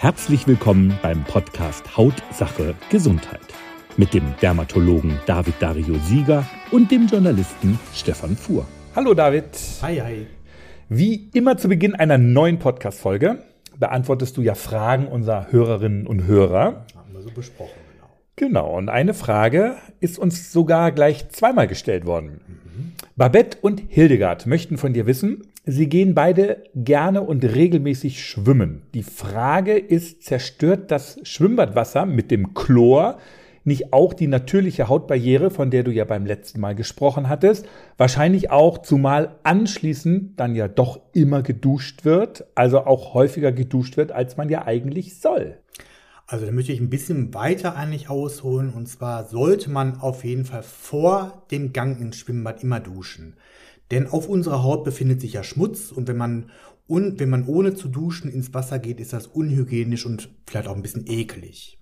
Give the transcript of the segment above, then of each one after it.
Herzlich willkommen beim Podcast Hautsache Gesundheit mit dem Dermatologen David Dario Sieger und dem Journalisten Stefan Fuhr. Hallo David. Hi, hi. Wie immer zu Beginn einer neuen Podcast-Folge beantwortest du ja Fragen unserer Hörerinnen und Hörer. Haben wir so besprochen, genau. Genau, und eine Frage ist uns sogar gleich zweimal gestellt worden. Mhm. Babette und Hildegard möchten von dir wissen, sie gehen beide gerne und regelmäßig schwimmen. Die Frage ist, zerstört das Schwimmbadwasser mit dem Chlor nicht auch die natürliche Hautbarriere, von der du ja beim letzten Mal gesprochen hattest? Wahrscheinlich auch, zumal anschließend dann ja doch immer geduscht wird, also auch häufiger geduscht wird, als man ja eigentlich soll. Also da möchte ich ein bisschen weiter eigentlich ausholen. Und zwar sollte man auf jeden Fall vor dem Gang ins Schwimmbad immer duschen. Denn auf unserer Haut befindet sich ja Schmutz und wenn man, und wenn man ohne zu duschen ins Wasser geht, ist das unhygienisch und vielleicht auch ein bisschen eklig.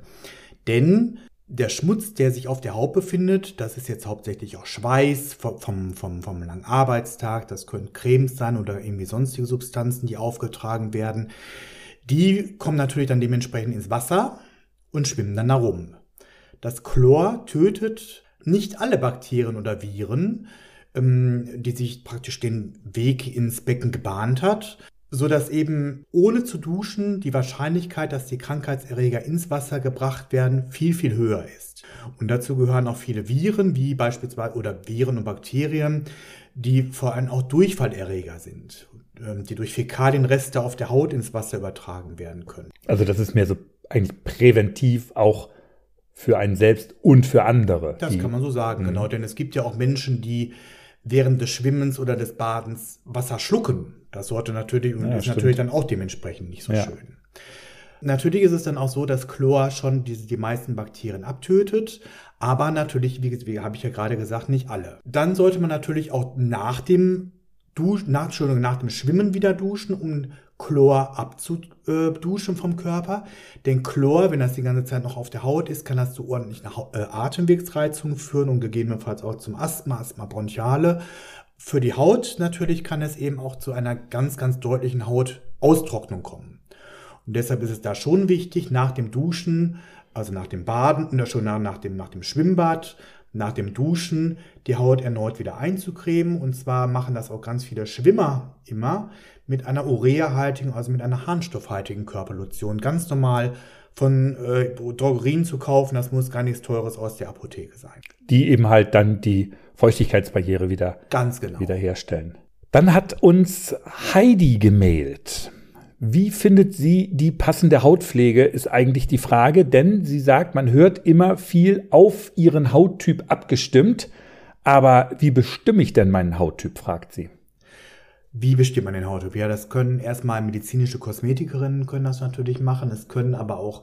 Denn der Schmutz, der sich auf der Haut befindet, das ist jetzt hauptsächlich auch Schweiß vom, vom, vom, langen Arbeitstag, das können Cremes sein oder irgendwie sonstige Substanzen, die aufgetragen werden. Die kommen natürlich dann dementsprechend ins Wasser und schwimmen dann darum. Das Chlor tötet nicht alle Bakterien oder Viren, ähm, die sich praktisch den Weg ins Becken gebahnt hat, so dass eben ohne zu duschen die Wahrscheinlichkeit, dass die Krankheitserreger ins Wasser gebracht werden, viel, viel höher ist. Und dazu gehören auch viele Viren, wie beispielsweise, oder Viren und Bakterien, die vor allem auch Durchfallerreger sind. Ähm, die durch Fäkalienreste auf der Haut ins Wasser übertragen werden können. Also das ist mehr so eigentlich präventiv auch für einen selbst und für andere. Das kann man so sagen, mhm. genau. Denn es gibt ja auch Menschen, die während des Schwimmens oder des Badens Wasser schlucken. Das sollte natürlich und ja, ist stimmt. natürlich dann auch dementsprechend nicht so ja. schön. Natürlich ist es dann auch so, dass Chlor schon die, die meisten Bakterien abtötet, aber natürlich, wie, wie habe ich ja gerade gesagt, nicht alle. Dann sollte man natürlich auch nach dem Dusch, nach, nach dem Schwimmen wieder duschen, um Chlor abzuduschen vom Körper. Denn Chlor, wenn das die ganze Zeit noch auf der Haut ist, kann das zu ordentlichen äh, Atemwegsreizungen führen und gegebenenfalls auch zum Asthma, Asthma bronchiale. Für die Haut natürlich kann es eben auch zu einer ganz, ganz deutlichen Hautaustrocknung kommen. Und deshalb ist es da schon wichtig, nach dem Duschen, also nach dem Baden, schon nach dem, nach dem Schwimmbad, nach dem Duschen die Haut erneut wieder einzucremen. Und zwar machen das auch ganz viele Schwimmer immer mit einer ureahaltigen, also mit einer harnstoffhaltigen Körperlotion. Ganz normal von äh, Drogerien zu kaufen, das muss gar nichts Teures aus der Apotheke sein. Die eben halt dann die Feuchtigkeitsbarriere wieder, ganz genau. wiederherstellen. Dann hat uns Heidi gemailt. Wie findet sie die passende Hautpflege, ist eigentlich die Frage, denn sie sagt, man hört immer viel auf ihren Hauttyp abgestimmt. Aber wie bestimme ich denn meinen Hauttyp, fragt sie. Wie bestimmt man den Hauttyp? Ja, das können erstmal medizinische Kosmetikerinnen können das natürlich machen. Es können aber auch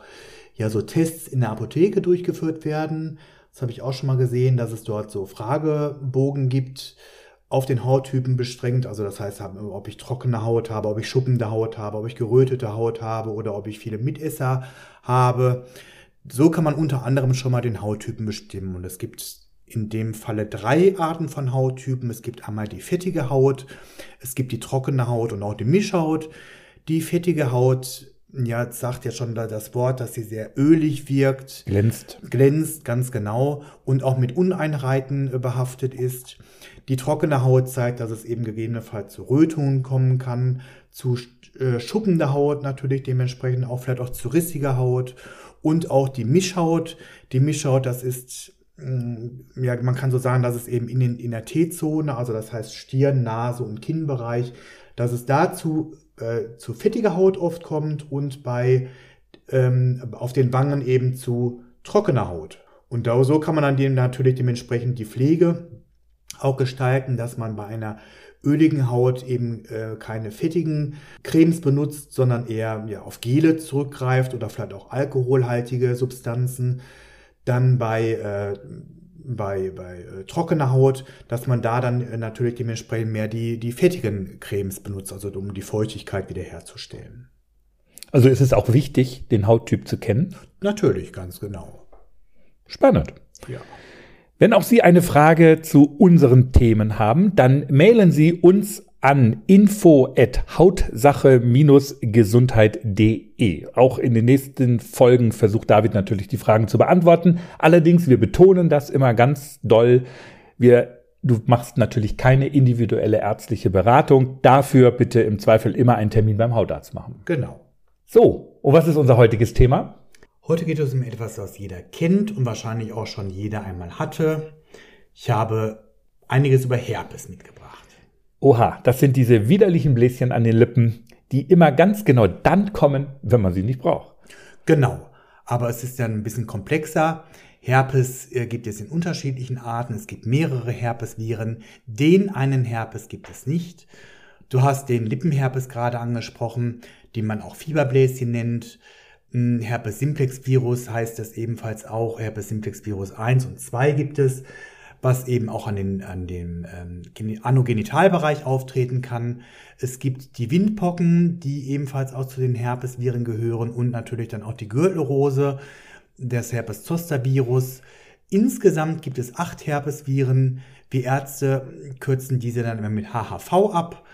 ja so Tests in der Apotheke durchgeführt werden. Das habe ich auch schon mal gesehen, dass es dort so Fragebogen gibt auf den Hauttypen bestrengt. Also das heißt, ob ich trockene Haut habe, ob ich schuppende Haut habe, ob ich gerötete Haut habe oder ob ich viele Mitesser habe. So kann man unter anderem schon mal den Hauttypen bestimmen. Und es gibt in dem Falle drei Arten von Hauttypen. Es gibt einmal die fettige Haut, es gibt die trockene Haut und auch die Mischhaut. Die fettige Haut ja, sagt ja schon das Wort, dass sie sehr ölig wirkt. Glänzt. Glänzt, ganz genau. Und auch mit Uneinheiten äh, behaftet ist. Die trockene Haut zeigt, dass es eben gegebenenfalls zu Rötungen kommen kann, zu äh, schuppender Haut natürlich dementsprechend auch vielleicht auch zu rissiger Haut und auch die Mischhaut. Die Mischhaut, das ist mm, ja, man kann so sagen, dass es eben in, den, in der T-Zone, also das heißt Stirn, Nase und Kinnbereich, dass es dazu äh, zu fettiger Haut oft kommt und bei ähm, auf den Wangen eben zu trockener Haut. Und da, so kann man dann dem natürlich dementsprechend die Pflege auch gestalten, dass man bei einer öligen Haut eben äh, keine fettigen Cremes benutzt, sondern eher ja, auf Gele zurückgreift oder vielleicht auch alkoholhaltige Substanzen. Dann bei äh, bei, bei äh, trockener Haut, dass man da dann äh, natürlich dementsprechend mehr die, die fettigen Cremes benutzt, also um die Feuchtigkeit wiederherzustellen. Also ist es auch wichtig, den Hauttyp zu kennen? Natürlich, ganz genau. Spannend. Ja. Wenn auch Sie eine Frage zu unseren Themen haben, dann mailen Sie uns an info at hautsache-gesundheit.de. Auch in den nächsten Folgen versucht David natürlich die Fragen zu beantworten. Allerdings, wir betonen das immer ganz doll. Wir Du machst natürlich keine individuelle ärztliche Beratung. Dafür bitte im Zweifel immer einen Termin beim Hautarzt machen. Genau. So, und was ist unser heutiges Thema? Heute geht es um etwas, was jeder kennt und wahrscheinlich auch schon jeder einmal hatte. Ich habe einiges über Herpes mitgebracht. Oha, das sind diese widerlichen Bläschen an den Lippen, die immer ganz genau dann kommen, wenn man sie nicht braucht. Genau, aber es ist dann ein bisschen komplexer. Herpes äh, gibt es in unterschiedlichen Arten. Es gibt mehrere Herpesviren. Den einen Herpes gibt es nicht. Du hast den Lippenherpes gerade angesprochen, den man auch Fieberbläschen nennt. Herpes simplex Virus heißt das ebenfalls auch. Herpes simplex Virus 1 und 2 gibt es, was eben auch an, den, an dem ähm, Anogenitalbereich auftreten kann. Es gibt die Windpocken, die ebenfalls auch zu den Herpesviren gehören und natürlich dann auch die Gürtelrose des Herpes-Zoster-Virus. Insgesamt gibt es acht Herpesviren. Wir Ärzte kürzen diese dann immer mit HHV ab,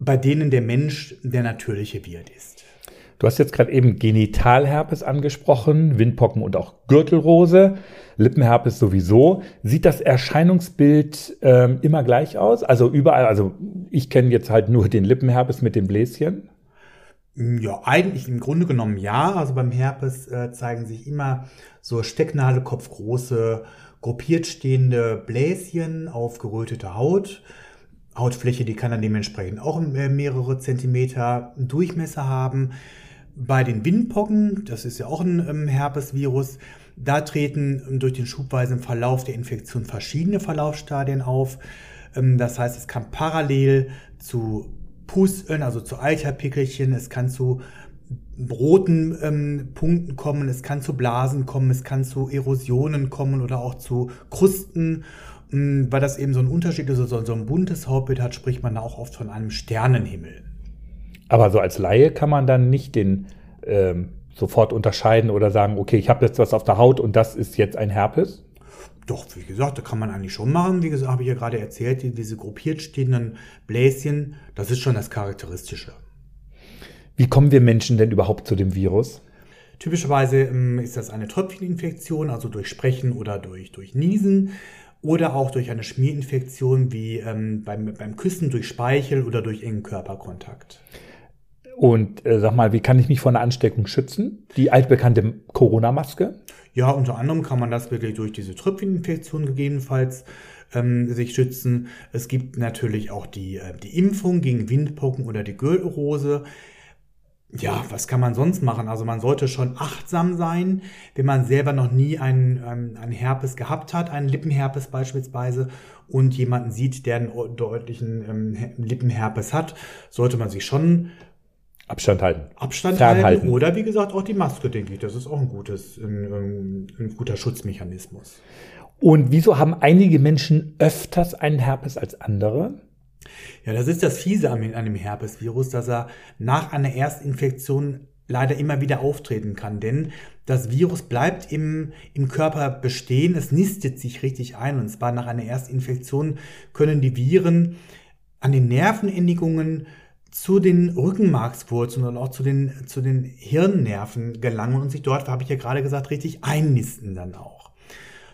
bei denen der Mensch der natürliche Wirt ist. Du hast jetzt gerade eben Genitalherpes angesprochen, Windpocken und auch Gürtelrose, Lippenherpes sowieso. Sieht das Erscheinungsbild ähm, immer gleich aus? Also überall, also ich kenne jetzt halt nur den Lippenherpes mit dem Bläschen. Ja, eigentlich im Grunde genommen ja. Also beim Herpes äh, zeigen sich immer so Stecknadelkopfgroße, gruppiert stehende Bläschen auf gerötete Haut. Hautfläche, die kann dann dementsprechend auch äh, mehrere Zentimeter Durchmesser haben. Bei den Windpocken, das ist ja auch ein ähm, Herpesvirus, da treten ähm, durch den schubweisen Verlauf der Infektion verschiedene Verlaufsstadien auf. Ähm, das heißt, es kann parallel zu Pusteln, also zu Eiterpickelchen, es kann zu roten ähm, Punkten kommen, es kann zu Blasen kommen, es kann zu Erosionen kommen oder auch zu Krusten. Ähm, weil das eben so ein Unterschied ist, so, so ein buntes Hautbild hat, spricht man da auch oft von einem Sternenhimmel. Aber so als Laie kann man dann nicht den ähm, sofort unterscheiden oder sagen, okay, ich habe jetzt was auf der Haut und das ist jetzt ein Herpes? Doch, wie gesagt, da kann man eigentlich schon machen. Wie gesagt, habe ich ja gerade erzählt, die, diese gruppiert stehenden Bläschen, das ist schon das Charakteristische. Wie kommen wir Menschen denn überhaupt zu dem Virus? Typischerweise ähm, ist das eine Tröpfcheninfektion, also durch Sprechen oder durch, durch Niesen oder auch durch eine Schmierinfektion wie ähm, beim, beim Küssen durch Speichel oder durch engen Körperkontakt. Und äh, sag mal, wie kann ich mich vor einer Ansteckung schützen? Die altbekannte Corona-Maske? Ja, unter anderem kann man das wirklich durch diese Tröpfcheninfektion gegebenenfalls ähm, sich schützen. Es gibt natürlich auch die, äh, die Impfung gegen Windpocken oder die Gürtelrose. Ja, was kann man sonst machen? Also man sollte schon achtsam sein, wenn man selber noch nie einen, ähm, einen Herpes gehabt hat, einen Lippenherpes beispielsweise, und jemanden sieht, der einen deutlichen ähm, Lippenherpes hat, sollte man sich schon Abstand halten. Abstand Fernhalten. halten oder wie gesagt auch die Maske, denke ich. Das ist auch ein, gutes, ein, ein guter Schutzmechanismus. Und wieso haben einige Menschen öfters einen Herpes als andere? Ja, das ist das Fiese an, an dem Herpesvirus, dass er nach einer Erstinfektion leider immer wieder auftreten kann. Denn das Virus bleibt im, im Körper bestehen, es nistet sich richtig ein. Und zwar nach einer Erstinfektion können die Viren an den Nervenendigungen zu den Rückenmarkswurzeln und auch zu den, zu den Hirnnerven gelangen und sich dort, habe ich ja gerade gesagt, richtig einnisten dann auch.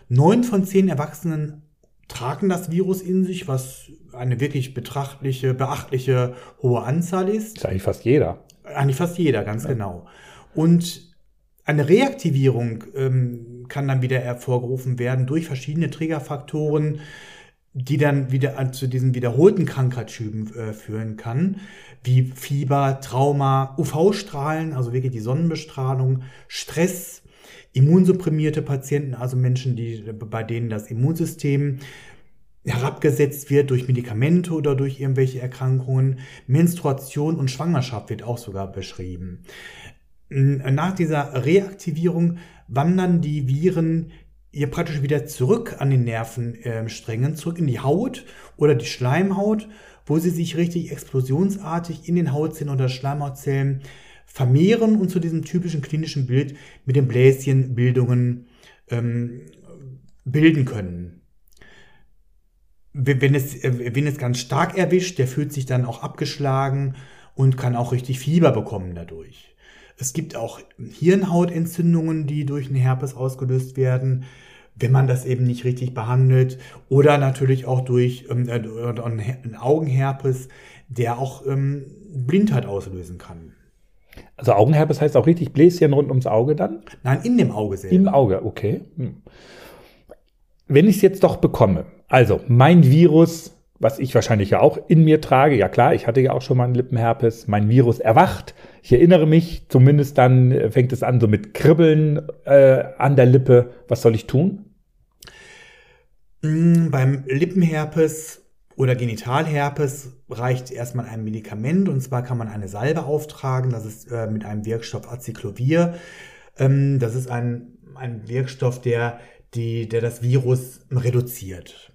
Neun von zehn Erwachsenen tragen das Virus in sich, was eine wirklich betrachtliche, beachtliche hohe Anzahl ist. ist eigentlich fast jeder. Eigentlich fast jeder, ganz ja. genau. Und eine Reaktivierung ähm, kann dann wieder hervorgerufen werden durch verschiedene Triggerfaktoren, die dann wieder zu diesen wiederholten Krankheitsschüben äh, führen kann, wie Fieber, Trauma, UV-Strahlen, also wirklich die Sonnenbestrahlung, Stress, immunsupprimierte Patienten, also Menschen, die, bei denen das Immunsystem herabgesetzt wird durch Medikamente oder durch irgendwelche Erkrankungen. Menstruation und Schwangerschaft wird auch sogar beschrieben. Nach dieser Reaktivierung wandern die Viren ihr praktisch wieder zurück an den Nervensträngen, zurück in die Haut oder die Schleimhaut, wo sie sich richtig explosionsartig in den Hautzellen oder Schleimhautzellen vermehren und zu diesem typischen klinischen Bild mit den Bläschenbildungen ähm, bilden können. wenn es, äh, wenn es ganz stark erwischt, der fühlt sich dann auch abgeschlagen und kann auch richtig Fieber bekommen dadurch. Es gibt auch Hirnhautentzündungen, die durch einen Herpes ausgelöst werden, wenn man das eben nicht richtig behandelt. Oder natürlich auch durch ähm, äh, einen Augenherpes, der auch ähm, Blindheit auslösen kann. Also Augenherpes heißt auch richtig Bläschen rund ums Auge dann? Nein, in dem Auge selber. Im Auge, okay. Hm. Wenn ich es jetzt doch bekomme, also mein Virus, was ich wahrscheinlich ja auch in mir trage, ja klar, ich hatte ja auch schon mal einen Lippenherpes, mein Virus erwacht. Ich erinnere mich, zumindest dann äh, fängt es an so mit Kribbeln äh, an der Lippe. Was soll ich tun? Mm, beim Lippenherpes oder Genitalherpes reicht erstmal ein Medikament und zwar kann man eine Salbe auftragen. Das ist äh, mit einem Wirkstoff Acyclovir. Ähm, das ist ein, ein Wirkstoff, der, die, der das Virus reduziert.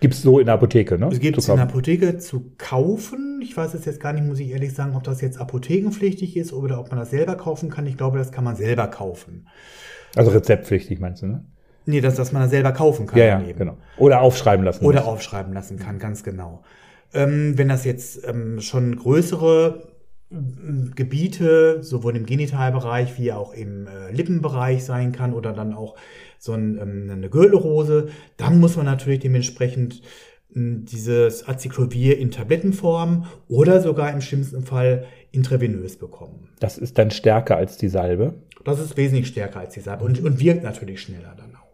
Gibt es so in der Apotheke, ne? Es gibt es in der Apotheke zu kaufen. Ich weiß es jetzt gar nicht, muss ich ehrlich sagen, ob das jetzt apothekenpflichtig ist oder ob man das selber kaufen kann. Ich glaube, das kann man selber kaufen. Also rezeptpflichtig meinst du, ne? Nee, das, dass man das selber kaufen kann. Ja, ja genau. Oder aufschreiben lassen. Oder muss. aufschreiben lassen kann, ganz genau. Ähm, wenn das jetzt ähm, schon größere ähm, Gebiete, sowohl im Genitalbereich wie auch im äh, Lippenbereich sein kann oder dann auch so ein, ähm, eine Gürtelrose, dann muss man natürlich dementsprechend ähm, dieses Acyclovir in Tablettenform oder sogar im schlimmsten Fall intravenös bekommen. Das ist dann stärker als die Salbe? Das ist wesentlich stärker als die Salbe und, und wirkt natürlich schneller dann auch.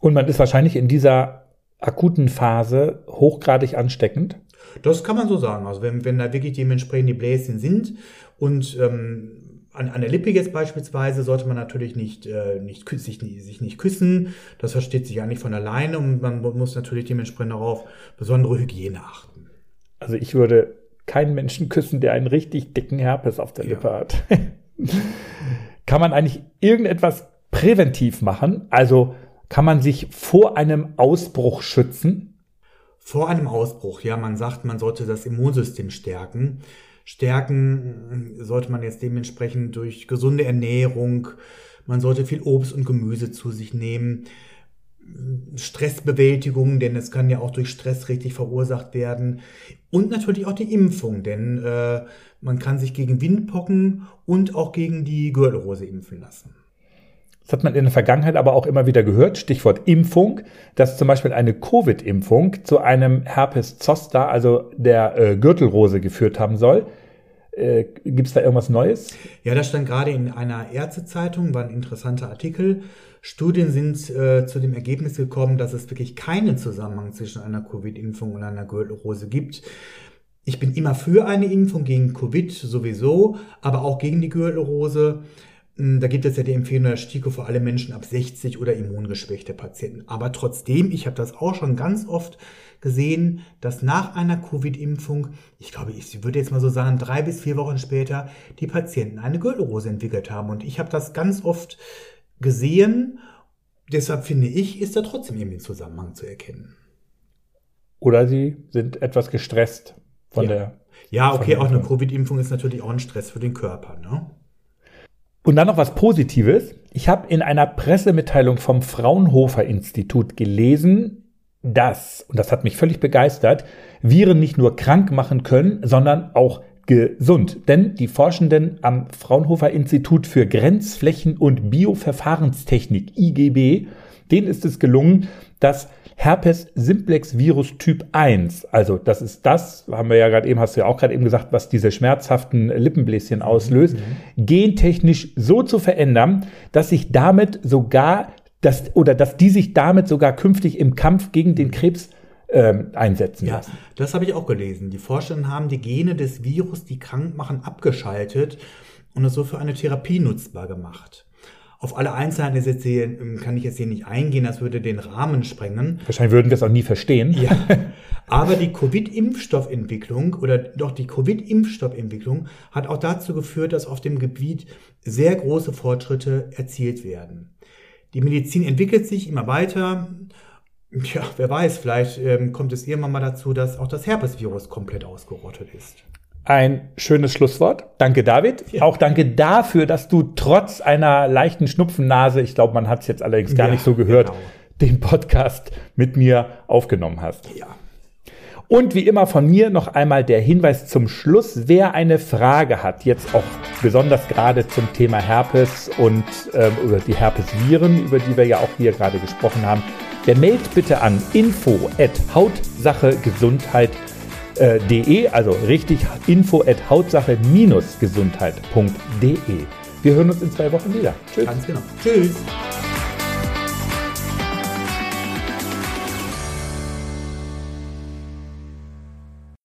Und man ist wahrscheinlich in dieser akuten Phase hochgradig ansteckend. Das kann man so sagen. Also wenn, wenn da wirklich dementsprechend die Bläschen sind und ähm, an, an der Lippe jetzt beispielsweise sollte man natürlich nicht, äh, nicht sich, sich nicht küssen. Das versteht sich ja nicht von alleine und man muss natürlich dementsprechend darauf besondere Hygiene achten. Also ich würde keinen Menschen küssen, der einen richtig dicken Herpes auf der Lippe ja. hat. kann man eigentlich irgendetwas präventiv machen? Also kann man sich vor einem Ausbruch schützen? Vor einem Ausbruch, ja, man sagt, man sollte das Immunsystem stärken. Stärken sollte man jetzt dementsprechend durch gesunde Ernährung, man sollte viel Obst und Gemüse zu sich nehmen. Stressbewältigung, denn es kann ja auch durch Stress richtig verursacht werden. Und natürlich auch die Impfung, denn äh, man kann sich gegen Windpocken und auch gegen die Gürtelrose impfen lassen. Das hat man in der Vergangenheit aber auch immer wieder gehört, Stichwort Impfung, dass zum Beispiel eine Covid-Impfung zu einem Herpes zoster, also der äh, Gürtelrose, geführt haben soll. Äh, Gibt es da irgendwas Neues? Ja, das stand gerade in einer Ärztezeitung, war ein interessanter Artikel. Studien sind äh, zu dem Ergebnis gekommen, dass es wirklich keinen Zusammenhang zwischen einer Covid-Impfung und einer Gürtelrose gibt. Ich bin immer für eine Impfung gegen Covid sowieso, aber auch gegen die Gürtelrose. Da gibt es ja die Empfehlung der STIKO für alle Menschen ab 60 oder immungeschwächte Patienten. Aber trotzdem, ich habe das auch schon ganz oft gesehen, dass nach einer Covid-Impfung, ich glaube, ich würde jetzt mal so sagen, drei bis vier Wochen später, die Patienten eine Gürtelrose entwickelt haben. Und ich habe das ganz oft gesehen. Deshalb finde ich, ist da trotzdem irgendwie ein Zusammenhang zu erkennen. Oder sie sind etwas gestresst von ja. der. Ja, okay, auch eine Covid-Impfung ist natürlich auch ein Stress für den Körper. Ne? Und dann noch was Positives. Ich habe in einer Pressemitteilung vom Fraunhofer Institut gelesen, dass, und das hat mich völlig begeistert, Viren nicht nur krank machen können, sondern auch gesund. Denn die Forschenden am Fraunhofer Institut für Grenzflächen und Bioverfahrenstechnik, IGB, denen ist es gelungen, dass Herpes simplex Virus Typ 1. Also das ist das, haben wir ja gerade eben, hast du ja auch gerade eben gesagt, was diese schmerzhaften Lippenbläschen auslöst, mhm. gentechnisch so zu verändern, dass sich damit sogar, dass, oder dass die sich damit sogar künftig im Kampf gegen den Krebs ähm, einsetzen ja, lassen. Das habe ich auch gelesen. Die Forscher haben die Gene des Virus, die krank machen, abgeschaltet und es so für eine Therapie nutzbar gemacht. Auf alle Einzelheiten jetzt hier, ähm, kann ich jetzt hier nicht eingehen, das würde den Rahmen sprengen. Wahrscheinlich würden wir es auch nie verstehen. Ja. Aber die Covid-Impfstoffentwicklung oder doch die Covid-Impfstoffentwicklung hat auch dazu geführt, dass auf dem Gebiet sehr große Fortschritte erzielt werden. Die Medizin entwickelt sich immer weiter. Ja, wer weiß, vielleicht ähm, kommt es irgendwann mal dazu, dass auch das Herpesvirus komplett ausgerottet ist. Ein schönes Schlusswort. Danke, David. Ja. Auch danke dafür, dass du trotz einer leichten Schnupfennase, ich glaube, man hat es jetzt allerdings gar ja, nicht so gehört, genau. den Podcast mit mir aufgenommen hast. Ja. Und wie immer von mir noch einmal der Hinweis zum Schluss, wer eine Frage hat, jetzt auch besonders gerade zum Thema Herpes und äh, oder die Herpesviren, über die wir ja auch hier gerade gesprochen haben, der meldet bitte an info at hautsachegesundheit.de, also richtig info at hautsache-gesundheit.de. Wir hören uns in zwei Wochen wieder. Tschüss. Ganz genau. Tschüss.